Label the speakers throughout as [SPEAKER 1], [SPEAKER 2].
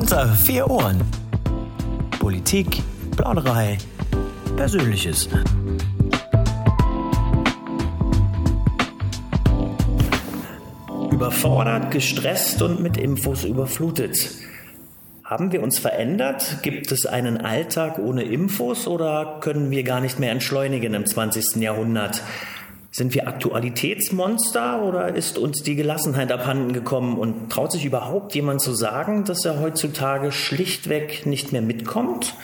[SPEAKER 1] Unter vier Ohren. Politik, Plauderei, Persönliches. Überfordert, gestresst und mit Infos überflutet. Haben wir uns verändert? Gibt es einen Alltag ohne Infos oder können wir gar nicht mehr entschleunigen im 20. Jahrhundert? Sind wir Aktualitätsmonster oder ist uns die Gelassenheit abhanden gekommen und traut sich überhaupt jemand zu sagen, dass er heutzutage schlichtweg nicht mehr mitkommt?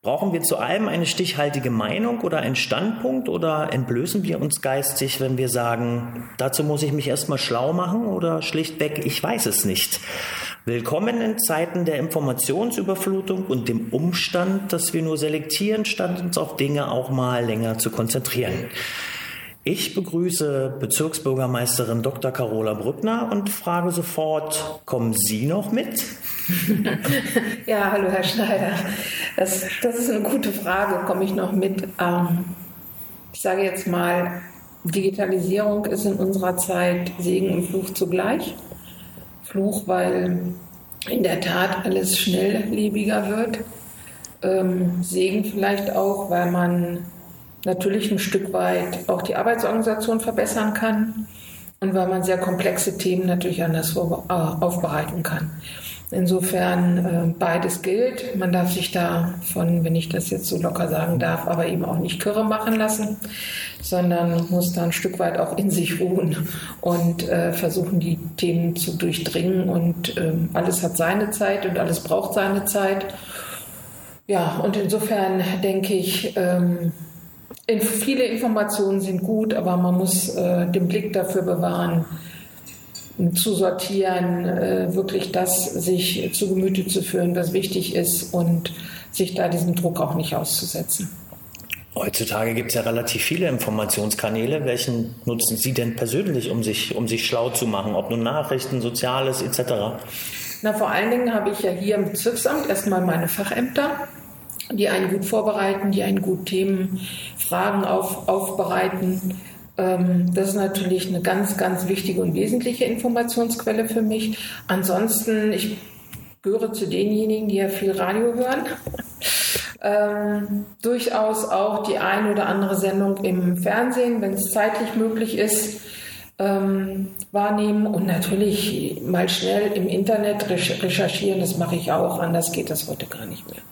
[SPEAKER 1] Brauchen wir zu allem eine stichhaltige Meinung oder einen Standpunkt oder entblößen wir uns geistig, wenn wir sagen, dazu muss ich mich erstmal schlau machen oder schlichtweg, ich weiß es nicht? Willkommen in Zeiten der Informationsüberflutung und dem Umstand, dass wir nur selektieren, statt uns auf Dinge auch mal länger zu konzentrieren. Ich begrüße Bezirksbürgermeisterin Dr. Carola Brückner und frage sofort, kommen Sie noch mit?
[SPEAKER 2] ja, hallo Herr Schneider. Das, das ist eine gute Frage. Komme ich noch mit? Ähm, ich sage jetzt mal, Digitalisierung ist in unserer Zeit Segen und Fluch zugleich. Fluch, weil in der Tat alles schnelllebiger wird. Ähm, Segen vielleicht auch, weil man natürlich ein Stück weit auch die Arbeitsorganisation verbessern kann und weil man sehr komplexe Themen natürlich anders äh, aufbereiten kann. Insofern äh, beides gilt. Man darf sich da von, wenn ich das jetzt so locker sagen darf, aber eben auch nicht kirre machen lassen, sondern muss da ein Stück weit auch in sich ruhen und äh, versuchen, die Themen zu durchdringen. Und äh, alles hat seine Zeit und alles braucht seine Zeit. Ja, und insofern denke ich, ähm, viele Informationen sind gut, aber man muss äh, den Blick dafür bewahren, zu sortieren, äh, wirklich das sich zu Gemüte zu führen, was wichtig ist und sich da diesem Druck auch nicht auszusetzen.
[SPEAKER 1] Heutzutage gibt es ja relativ viele Informationskanäle. Welchen nutzen Sie denn persönlich, um sich, um sich schlau zu machen? Ob nun Nachrichten, Soziales etc.?
[SPEAKER 2] Na, vor allen Dingen habe ich ja hier im Bezirksamt erstmal meine Fachämter die einen gut vorbereiten, die einen gut Themen, Fragen auf, aufbereiten. Ähm, das ist natürlich eine ganz, ganz wichtige und wesentliche Informationsquelle für mich. Ansonsten, ich gehöre zu denjenigen, die ja viel Radio hören. ähm, durchaus auch die eine oder andere Sendung im Fernsehen, wenn es zeitlich möglich ist, ähm, wahrnehmen und natürlich mal schnell im Internet recherchieren. Das mache ich auch, anders geht das heute gar nicht mehr.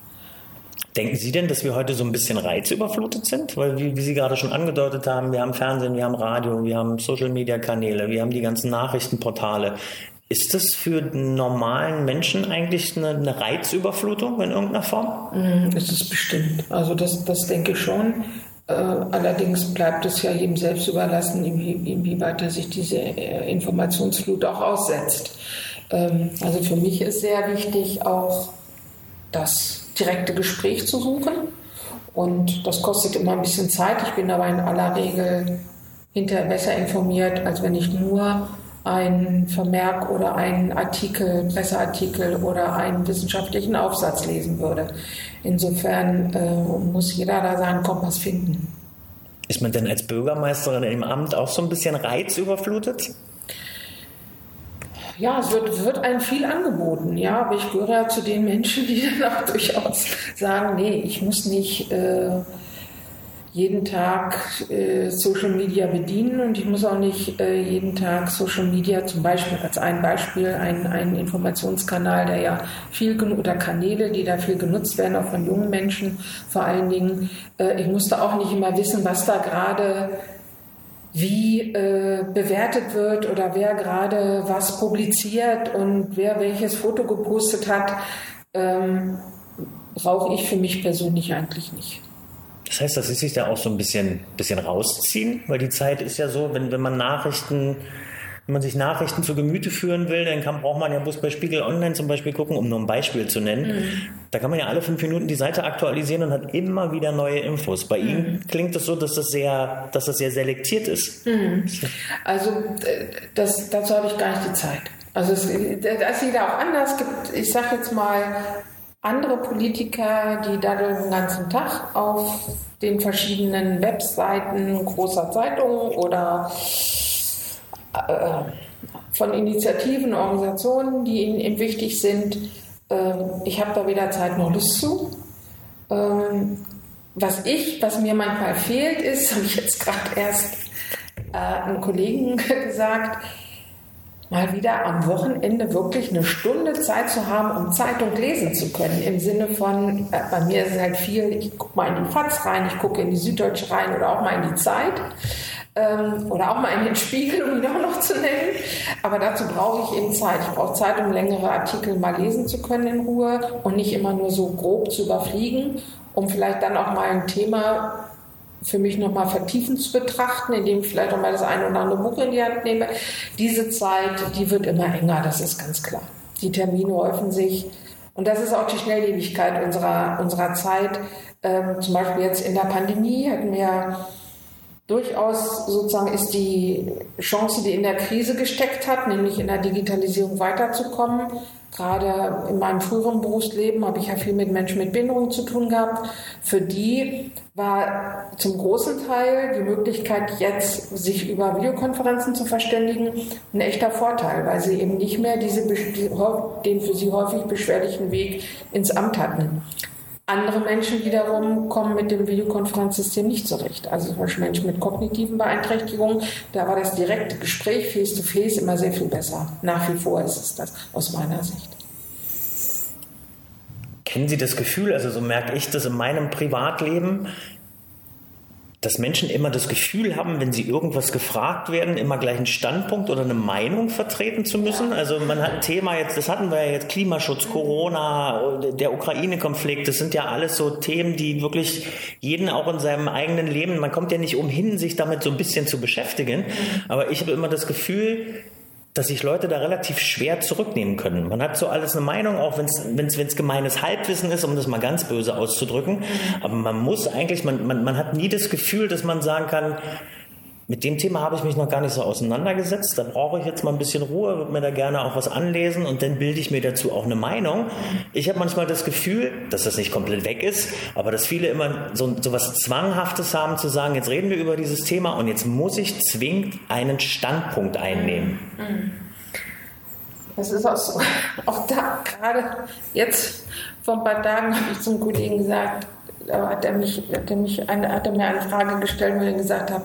[SPEAKER 1] Denken Sie denn, dass wir heute so ein bisschen reizüberflutet sind? Weil, wie, wie Sie gerade schon angedeutet haben, wir haben Fernsehen, wir haben Radio, wir haben Social-Media-Kanäle, wir haben die ganzen Nachrichtenportale. Ist das für den normalen Menschen eigentlich eine, eine Reizüberflutung in irgendeiner Form?
[SPEAKER 2] Mm, ist es bestimmt. Also das, das denke ich schon. Äh, allerdings bleibt es ja jedem selbst überlassen, inwieweit er sich diese äh, Informationsflut auch aussetzt. Ähm, also für mich ist sehr wichtig auch, dass direkte Gespräch zu suchen. Und das kostet immer ein bisschen Zeit. Ich bin aber in aller Regel hinterher besser informiert, als wenn ich nur einen Vermerk oder einen Artikel, Presseartikel oder einen wissenschaftlichen Aufsatz lesen würde. Insofern äh, muss jeder da seinen Kompass finden.
[SPEAKER 1] Ist man denn als Bürgermeisterin im Amt auch so ein bisschen reizüberflutet?
[SPEAKER 2] Ja, es wird, wird einem viel angeboten, ja, aber ich gehöre ja zu den Menschen, die dann auch durchaus sagen, nee, ich muss nicht äh, jeden Tag äh, Social Media bedienen und ich muss auch nicht äh, jeden Tag Social Media zum Beispiel als ein Beispiel, ein, ein Informationskanal, der ja viel oder Kanäle, die da viel genutzt werden, auch von jungen Menschen vor allen Dingen. Äh, ich musste auch nicht immer wissen, was da gerade wie äh, bewertet wird oder wer gerade was publiziert und wer welches Foto gepostet hat, ähm, brauche ich für mich persönlich eigentlich nicht.
[SPEAKER 1] Das heißt, dass Sie sich da auch so ein bisschen, bisschen rausziehen, weil die Zeit ist ja so, wenn, wenn man Nachrichten wenn man sich Nachrichten zu Gemüte führen will, dann kann, braucht man ja bloß bei Spiegel Online zum Beispiel gucken, um nur ein Beispiel zu nennen. Mhm. Da kann man ja alle fünf Minuten die Seite aktualisieren und hat immer wieder neue Infos. Bei mhm. Ihnen klingt es das so, dass das sehr, dass das sehr selektiert ist. Mhm.
[SPEAKER 2] Also das, dazu habe ich gar nicht die Zeit. Also es, das sieht auch anders. gibt, ich sage jetzt mal, andere Politiker, die daddeln den ganzen Tag auf den verschiedenen Webseiten großer Zeitungen oder äh, von Initiativen, Organisationen, die ihnen wichtig sind. Ähm, ich habe da weder Zeit noch Lust zu. Ähm, was ich, was mir manchmal fehlt, ist, habe ich jetzt gerade erst äh, einem Kollegen gesagt, mal wieder am Wochenende wirklich eine Stunde Zeit zu haben, um Zeitung lesen zu können. Im Sinne von, äh, bei mir ist es halt viel, ich gucke mal in die FAZ rein, ich gucke in die Süddeutsche rein oder auch mal in die Zeit. Ähm, oder auch mal in den Spiegel, um ihn auch noch zu nennen. Aber dazu brauche ich eben Zeit. Ich brauche Zeit, um längere Artikel mal lesen zu können in Ruhe und nicht immer nur so grob zu überfliegen, um vielleicht dann auch mal ein Thema für mich nochmal vertiefend zu betrachten, indem ich vielleicht auch mal das eine oder andere Buch in die Hand nehme. Diese Zeit, die wird immer enger, das ist ganz klar. Die Termine häufen sich. Und das ist auch die Schnelllebigkeit unserer, unserer Zeit. Ähm, zum Beispiel jetzt in der Pandemie hatten wir durchaus sozusagen ist die Chance, die in der Krise gesteckt hat, nämlich in der Digitalisierung weiterzukommen, Gerade in meinem früheren Berufsleben habe ich ja viel mit Menschen mit Behinderung zu tun gehabt. Für die war zum großen Teil die Möglichkeit, jetzt sich über Videokonferenzen zu verständigen, ein echter Vorteil, weil sie eben nicht mehr diese, den für sie häufig beschwerlichen Weg ins Amt hatten. Andere Menschen wiederum kommen mit dem Videokonferenzsystem nicht zurecht. Also zum Beispiel Menschen mit kognitiven Beeinträchtigungen, da war das direkte Gespräch face-to-face -face immer sehr viel besser. Nach wie vor ist es das aus meiner Sicht.
[SPEAKER 1] Kennen Sie das Gefühl, also so merke ich das in meinem Privatleben, dass Menschen immer das Gefühl haben, wenn sie irgendwas gefragt werden, immer gleich einen Standpunkt oder eine Meinung vertreten zu müssen. Also man hat ein Thema jetzt, das hatten wir ja jetzt, Klimaschutz, Corona, der Ukraine-Konflikt, das sind ja alles so Themen, die wirklich jeden auch in seinem eigenen Leben, man kommt ja nicht umhin, sich damit so ein bisschen zu beschäftigen. Aber ich habe immer das Gefühl, dass sich Leute da relativ schwer zurücknehmen können. Man hat so alles eine Meinung, auch wenn es gemeines Halbwissen ist, um das mal ganz böse auszudrücken. Aber man muss eigentlich, man, man, man hat nie das Gefühl, dass man sagen kann, mit dem Thema habe ich mich noch gar nicht so auseinandergesetzt. Da brauche ich jetzt mal ein bisschen Ruhe, würde mir da gerne auch was anlesen und dann bilde ich mir dazu auch eine Meinung. Ich habe manchmal das Gefühl, dass das nicht komplett weg ist, aber dass viele immer so, so was Zwanghaftes haben zu sagen, jetzt reden wir über dieses Thema und jetzt muss ich zwingend einen Standpunkt einnehmen.
[SPEAKER 2] Das ist auch so. Auch da gerade jetzt vor ein paar Tagen habe ich zum Kollegen gesagt, hat er, mich, hat er, mich eine, hat er mir eine Frage gestellt, wo ich gesagt habe,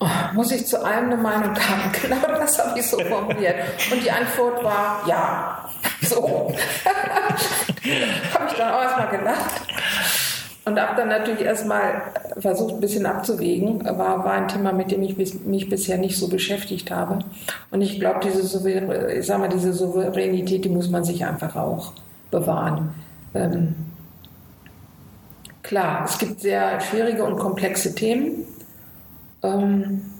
[SPEAKER 2] Oh, muss ich zu allem eine Meinung haben? Genau das habe ich so formuliert. Und die Antwort war ja. So. habe ich dann auch erstmal gelacht. Und habe dann natürlich erstmal versucht, ein bisschen abzuwägen. War, war ein Thema, mit dem ich mich bisher nicht so beschäftigt habe. Und ich glaube, diese, mal, diese Souveränität, die muss man sich einfach auch bewahren. Ähm, klar, es gibt sehr schwierige und komplexe Themen ähm,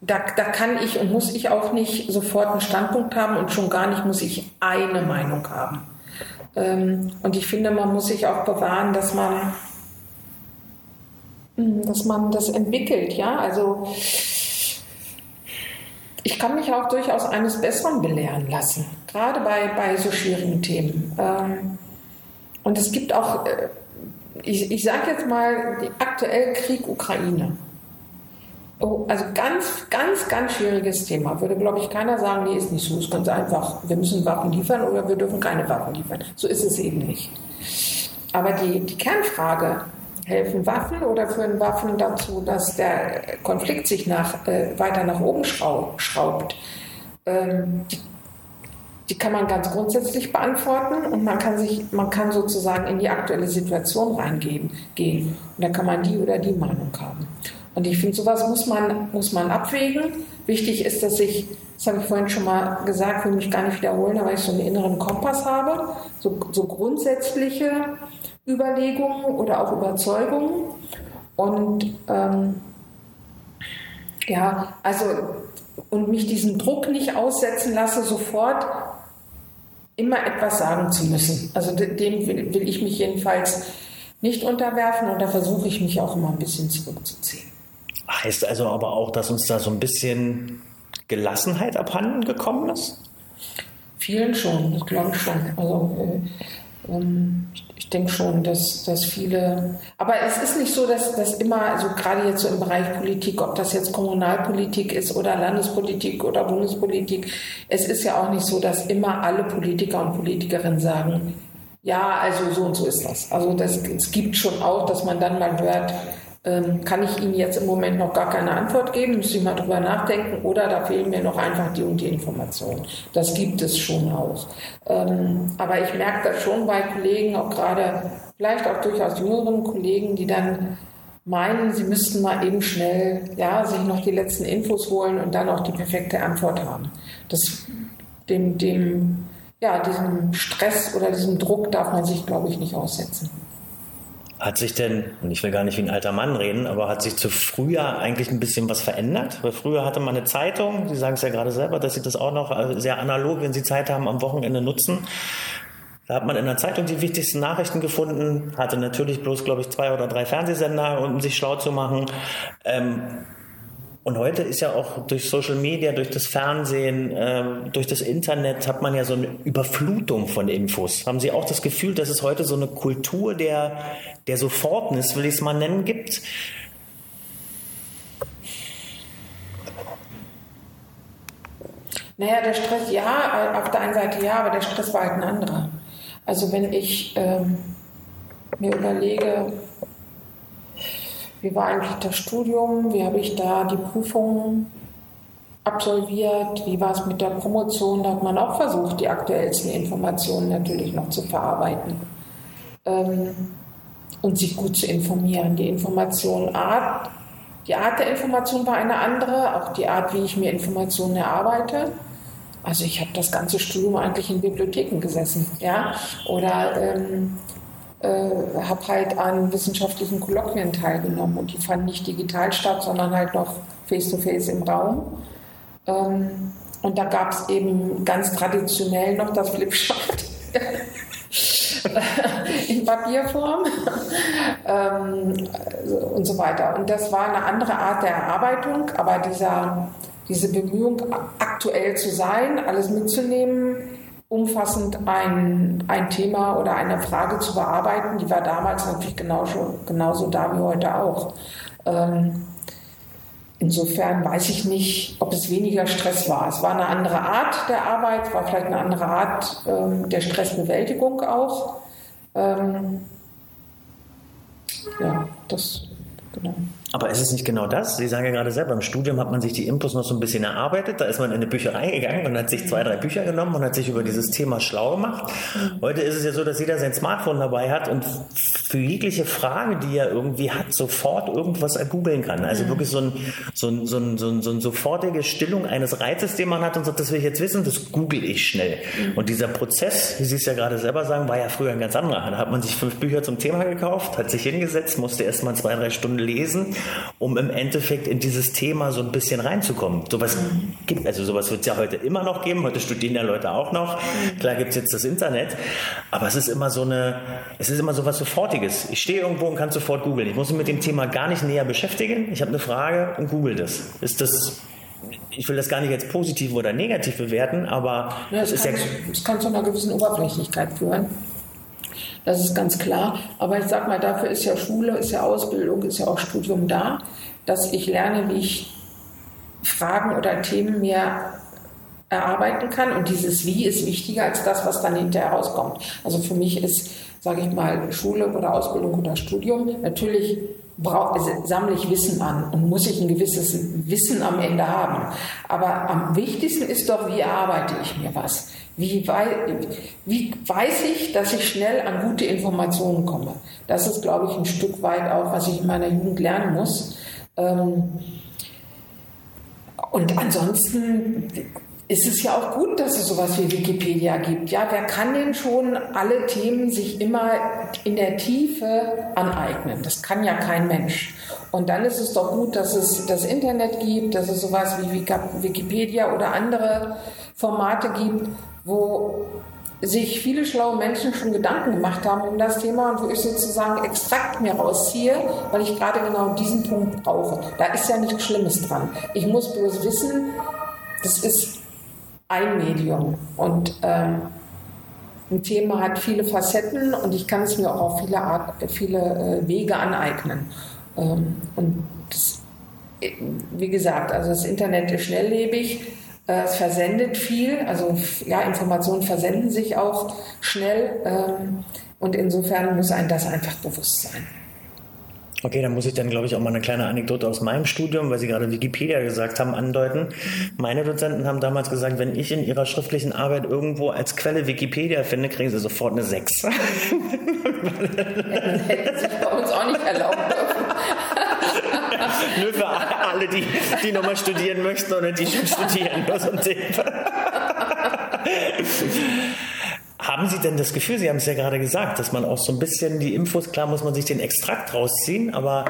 [SPEAKER 2] da, da kann ich und muss ich auch nicht sofort einen Standpunkt haben und schon gar nicht muss ich eine Meinung haben. Ähm, und ich finde, man muss sich auch bewahren, dass man, hm, dass man das entwickelt. Ja, also ich kann mich auch durchaus eines Besseren belehren lassen, gerade bei, bei so schwierigen Themen. Ähm, und es gibt auch äh, ich, ich sage jetzt mal, aktuell Krieg Ukraine. Oh, also ganz, ganz, ganz schwieriges Thema. Würde, glaube ich, keiner sagen, nee, ist nicht so. Es ist ganz einfach, wir müssen Waffen liefern oder wir dürfen keine Waffen liefern. So ist es eben nicht. Aber die, die Kernfrage, helfen Waffen oder führen Waffen dazu, dass der Konflikt sich nach, äh, weiter nach oben schraubt? Ähm, die kann man ganz grundsätzlich beantworten und man kann sich, man kann sozusagen in die aktuelle Situation reingehen gehen. Und da kann man die oder die Meinung haben. Und ich finde, sowas muss man, muss man abwägen. Wichtig ist, dass ich, das habe ich vorhin schon mal gesagt, will mich gar nicht wiederholen, aber ich so einen inneren Kompass habe, so, so grundsätzliche Überlegungen oder auch Überzeugungen. Und ähm, ja, also und mich diesem Druck nicht aussetzen lasse, sofort immer etwas sagen zu müssen. Also dem will, will ich mich jedenfalls nicht unterwerfen und da versuche ich mich auch immer ein bisschen zurückzuziehen.
[SPEAKER 1] Heißt also aber auch, dass uns da so ein bisschen Gelassenheit abhanden gekommen ist?
[SPEAKER 2] Vielen schon, das glaube ich schon. Also äh, ähm, ich, denke schon, dass, dass viele, aber es ist nicht so, dass das immer, also gerade jetzt so im Bereich Politik, ob das jetzt Kommunalpolitik ist oder Landespolitik oder Bundespolitik, es ist ja auch nicht so, dass immer alle Politiker und Politikerinnen sagen, ja, also so und so ist das. Also das, es gibt schon auch, dass man dann mal hört, ähm, kann ich Ihnen jetzt im Moment noch gar keine Antwort geben, müsste ich mal drüber nachdenken oder da fehlen mir noch einfach die und die Informationen. Das gibt es schon auch. Ähm, aber ich merke das schon bei Kollegen, auch gerade vielleicht auch durchaus jüngeren Kollegen, die dann meinen, sie müssten mal eben schnell ja, sich noch die letzten Infos holen und dann auch die perfekte Antwort haben. Das, dem, dem, ja, diesem Stress oder diesem Druck darf man sich, glaube ich, nicht aussetzen.
[SPEAKER 1] Hat sich denn, und ich will gar nicht wie ein alter Mann reden, aber hat sich zu früher eigentlich ein bisschen was verändert? Weil früher hatte man eine Zeitung, Sie sagen es ja gerade selber, dass Sie das auch noch äh, sehr analog, wenn Sie Zeit haben, am Wochenende nutzen. Da hat man in der Zeitung die wichtigsten Nachrichten gefunden, hatte natürlich bloß, glaube ich, zwei oder drei Fernsehsender, um sich schlau zu machen. Ähm, und heute ist ja auch durch Social Media, durch das Fernsehen, äh, durch das Internet hat man ja so eine Überflutung von Infos. Haben Sie auch das Gefühl, dass es heute so eine Kultur der, der Sofortnis, will ich es mal nennen, gibt?
[SPEAKER 2] Naja, der Stress, ja, auf der einen Seite ja, aber der Stress war halt ein anderer. Also wenn ich ähm, mir überlege, wie war eigentlich das Studium? Wie habe ich da die Prüfungen absolviert? Wie war es mit der Promotion? Da hat man auch versucht, die aktuellsten Informationen natürlich noch zu verarbeiten ähm, und sich gut zu informieren. Die Information Art, die Art der Information war eine andere, auch die Art, wie ich mir Informationen erarbeite. Also ich habe das ganze Studium eigentlich in Bibliotheken gesessen, ja, oder ähm, äh, habe halt an wissenschaftlichen Kolloquien teilgenommen und die fanden nicht digital statt, sondern halt noch face-to-face -face im Raum. Ähm, und da gab es eben ganz traditionell noch das Flipchart in Papierform ähm, und so weiter. Und das war eine andere Art der Erarbeitung, aber dieser, diese Bemühung, aktuell zu sein, alles mitzunehmen, umfassend ein, ein Thema oder eine Frage zu bearbeiten, die war damals natürlich genauso, genauso da wie heute auch. Ähm, insofern weiß ich nicht, ob es weniger Stress war. Es war eine andere Art der Arbeit, war vielleicht eine andere Art ähm, der Stressbewältigung auch. Ähm, ja, das genau.
[SPEAKER 1] Aber ist es nicht genau das? Sie sagen ja gerade selber, im Studium hat man sich die Infos noch so ein bisschen erarbeitet. Da ist man in eine Bücherei gegangen und hat sich zwei, drei Bücher genommen und hat sich über dieses Thema schlau gemacht. Heute ist es ja so, dass jeder sein Smartphone dabei hat und für jegliche Frage, die er irgendwie hat, sofort irgendwas googeln kann. Also wirklich so ein, so ein, so ein, so ein, so ein sofortige Stillung eines Reizes, den man hat und sagt, das will ich jetzt wissen, das google ich schnell. Und dieser Prozess, wie Sie es ja gerade selber sagen, war ja früher ein ganz anderer. Da hat man sich fünf Bücher zum Thema gekauft, hat sich hingesetzt, musste erst mal zwei, drei Stunden lesen um im Endeffekt in dieses Thema so ein bisschen reinzukommen. Sowas gibt, also sowas wird es ja heute immer noch geben. Heute studieren ja Leute auch noch. Klar gibt es jetzt das Internet, aber es ist immer so eine, es ist immer so was Sofortiges. Ich stehe irgendwo und kann sofort googeln. Ich muss mich mit dem Thema gar nicht näher beschäftigen. Ich habe eine Frage und google das. Ist das ich will das gar nicht jetzt positiv oder negativ bewerten, aber
[SPEAKER 2] ja, es, kann, ja, es kann zu einer gewissen Oberflächlichkeit führen. Das ist ganz klar. Aber ich sag mal, dafür ist ja Schule, ist ja Ausbildung, ist ja auch Studium da, dass ich lerne, wie ich Fragen oder Themen mir erarbeiten kann. Und dieses Wie ist wichtiger als das, was dann hinterher rauskommt. Also für mich ist, sage ich mal, Schule oder Ausbildung oder Studium natürlich brauch, sammle ich Wissen an und muss ich ein gewisses Wissen am Ende haben. Aber am wichtigsten ist doch, wie erarbeite ich mir was? Wie, wei wie weiß ich, dass ich schnell an gute Informationen komme? Das ist, glaube ich, ein Stück weit auch, was ich in meiner Jugend lernen muss. Ähm, und ansonsten ist es ja auch gut, dass es sowas wie Wikipedia gibt. Ja, wer kann denn schon alle Themen sich immer in der Tiefe aneignen? Das kann ja kein Mensch. Und dann ist es doch gut, dass es das Internet gibt, dass es sowas wie Wikipedia oder andere Formate gibt, wo sich viele schlaue Menschen schon Gedanken gemacht haben um das Thema und wo ich sozusagen Extrakt mir rausziehe, weil ich gerade genau diesen Punkt brauche. Da ist ja nichts Schlimmes dran. Ich muss bloß wissen, das ist ein Medium und ähm, ein Thema hat viele Facetten und ich kann es mir auch auf viele, Art, viele äh, Wege aneignen. Ähm, und das, äh, wie gesagt, also das Internet ist schnelllebig, äh, es versendet viel, also ja, Informationen versenden sich auch schnell ähm, und insofern muss ein das einfach bewusst sein.
[SPEAKER 1] Okay, dann muss ich dann, glaube ich, auch mal eine kleine Anekdote aus meinem Studium, weil Sie gerade Wikipedia gesagt haben, andeuten. Meine Dozenten haben damals gesagt, wenn ich in ihrer schriftlichen Arbeit irgendwo als Quelle Wikipedia finde, kriegen sie sofort eine 6. Hätten
[SPEAKER 2] sich bei uns auch nicht erlauben dürfen.
[SPEAKER 1] Nur für alle, die, die nochmal studieren möchten oder die schon studieren. Nur so Tipp. Haben Sie denn das Gefühl, Sie haben es ja gerade gesagt, dass man auch so ein bisschen die Infos, klar muss man sich den Extrakt rausziehen, aber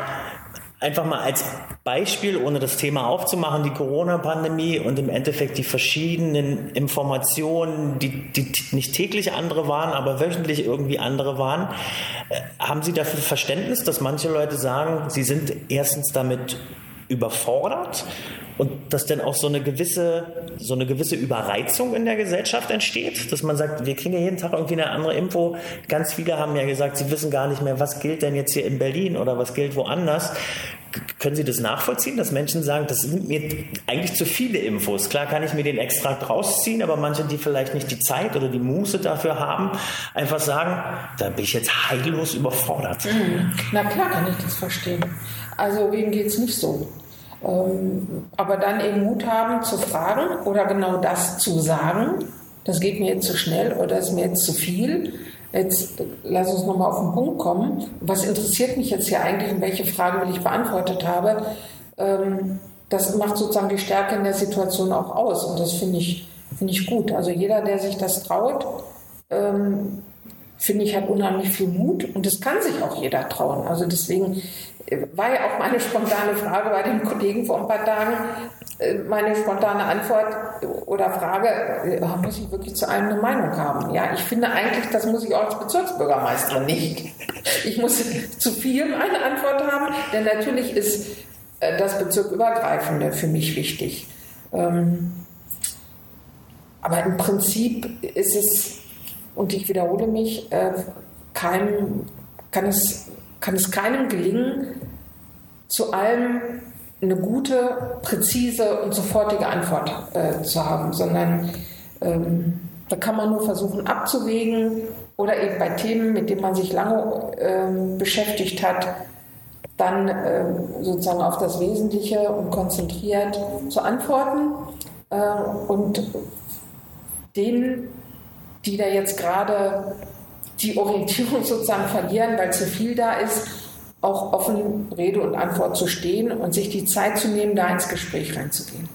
[SPEAKER 1] einfach mal als Beispiel, ohne das Thema aufzumachen, die Corona-Pandemie und im Endeffekt die verschiedenen Informationen, die, die nicht täglich andere waren, aber wöchentlich irgendwie andere waren. Äh, haben Sie dafür Verständnis, dass manche Leute sagen, sie sind erstens damit überfordert und dass dann auch so eine gewisse, so eine gewisse Überreizung in der Gesellschaft entsteht, dass man sagt, wir kriegen ja jeden Tag irgendwie eine andere Info. Ganz viele haben ja gesagt, sie wissen gar nicht mehr, was gilt denn jetzt hier in Berlin oder was gilt woanders. Können Sie das nachvollziehen, dass Menschen sagen, das sind mir eigentlich zu viele Infos? Klar kann ich mir den Extrakt rausziehen, aber manche, die vielleicht nicht die Zeit oder die Muße dafür haben, einfach sagen, da bin ich jetzt heillos überfordert.
[SPEAKER 2] Mhm. Na klar kann ich das verstehen. Also wem geht es nicht so? Ähm, aber dann eben Mut haben zu fragen oder genau das zu sagen, das geht mir jetzt zu schnell oder ist mir jetzt zu viel. Jetzt lass uns nochmal auf den Punkt kommen. Was interessiert mich jetzt hier eigentlich und welche Fragen will ich beantwortet habe? Ähm, das macht sozusagen die Stärke in der Situation auch aus und das finde ich, finde ich gut. Also jeder, der sich das traut, ähm, finde ich, hat unheimlich viel Mut und das kann sich auch jeder trauen. Also deswegen war ja auch meine spontane Frage bei dem Kollegen vor ein paar Tagen, äh, meine spontane Antwort oder Frage, äh, muss ich wirklich zu allem eine Meinung haben? Ja, ich finde eigentlich, das muss ich auch als Bezirksbürgermeisterin nicht. Ich muss zu vielem eine Antwort haben, denn natürlich ist äh, das Bezirkübergreifende für mich wichtig. Ähm, aber im Prinzip ist es, und ich wiederhole mich, kein, kann es kann es keinem gelingen, zu allem eine gute, präzise und sofortige Antwort äh, zu haben, sondern ähm, da kann man nur versuchen abzuwägen oder eben bei Themen, mit denen man sich lange ähm, beschäftigt hat, dann äh, sozusagen auf das Wesentliche und konzentriert zu antworten. Äh, und denen, die da jetzt gerade die Orientierung sozusagen verlieren, weil zu viel da ist, auch offen Rede und Antwort zu stehen und sich die Zeit zu nehmen, da ins Gespräch reinzugehen.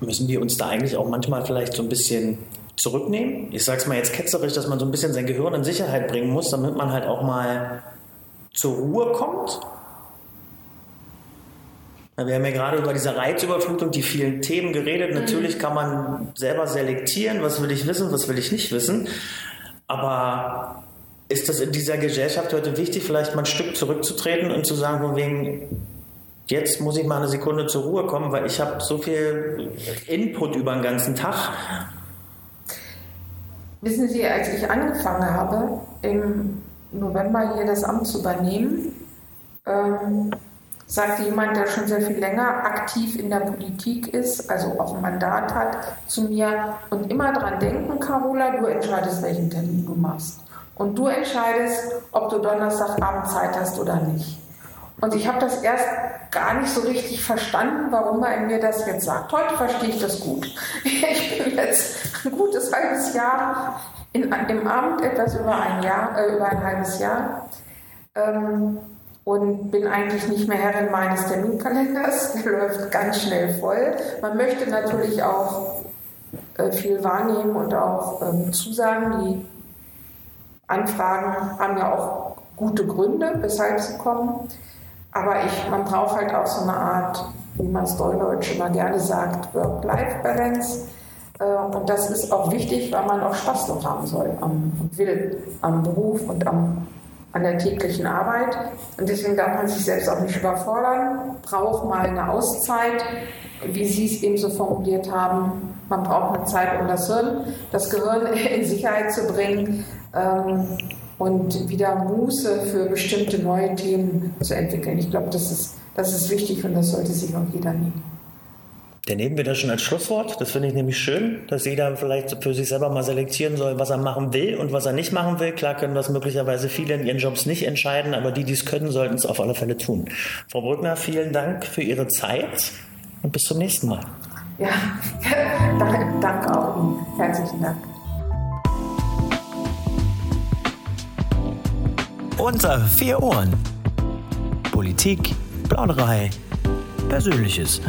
[SPEAKER 1] Müssen wir uns da eigentlich auch manchmal vielleicht so ein bisschen zurücknehmen? Ich sage es mal jetzt ketzerisch, dass man so ein bisschen sein Gehirn in Sicherheit bringen muss, damit man halt auch mal zur Ruhe kommt. Wir haben ja gerade über diese Reizüberflutung, die vielen Themen geredet. Mhm. Natürlich kann man selber selektieren, was will ich wissen, was will ich nicht wissen. Aber ist das in dieser Gesellschaft heute wichtig, vielleicht mal ein Stück zurückzutreten und zu sagen, von wegen, jetzt muss ich mal eine Sekunde zur Ruhe kommen, weil ich habe so viel Input über den ganzen Tag.
[SPEAKER 2] Wissen Sie, als ich angefangen habe, im November hier das Amt zu übernehmen, ähm, sagte jemand, der schon sehr viel länger aktiv in der Politik ist, also auch ein Mandat hat, zu mir und immer dran denken, Carola, du entscheidest, welchen Termin du machst. Und du entscheidest, ob du Donnerstagabend Zeit hast oder nicht. Und ich habe das erst gar nicht so richtig verstanden, warum er mir das jetzt sagt. Heute verstehe ich das gut. Ich bin jetzt ein gutes halbes Jahr in, im Amt, etwas über ein Jahr, äh, über ein halbes Jahr. Ähm, und bin eigentlich nicht mehr Herrin meines Terminkalenders. Der läuft ganz schnell voll. Man möchte natürlich auch äh, viel wahrnehmen und auch ähm, zusagen. Die Anfragen haben ja auch gute Gründe, weshalb sie kommen. Aber ich, man braucht halt auch so eine Art, wie man es Deutsch immer gerne sagt, Work-Life-Balance. Äh, und das ist auch wichtig, weil man auch Spaß noch haben soll am, und will am Beruf und am an der täglichen Arbeit. Und deswegen darf man sich selbst auch nicht überfordern, braucht mal eine Auszeit, wie Sie es eben so formuliert haben. Man braucht eine Zeit, um das Hirn, das Gehirn in Sicherheit zu bringen ähm, und wieder Muße für bestimmte neue Themen zu entwickeln. Ich glaube, das ist, das ist wichtig und das sollte sich auch jeder nehmen.
[SPEAKER 1] Dann nehmen wir das schon als Schlusswort. Das finde ich nämlich schön, dass jeder vielleicht für sich selber mal selektieren soll, was er machen will und was er nicht machen will. Klar können das möglicherweise viele in ihren Jobs nicht entscheiden, aber die, die es können, sollten es auf alle Fälle tun. Frau Brückner, vielen Dank für Ihre Zeit und bis zum nächsten Mal.
[SPEAKER 2] Ja, danke, danke auch Ihnen. Herzlichen Dank.
[SPEAKER 1] Unter vier Ohren. Politik, Plauderei, Persönliches.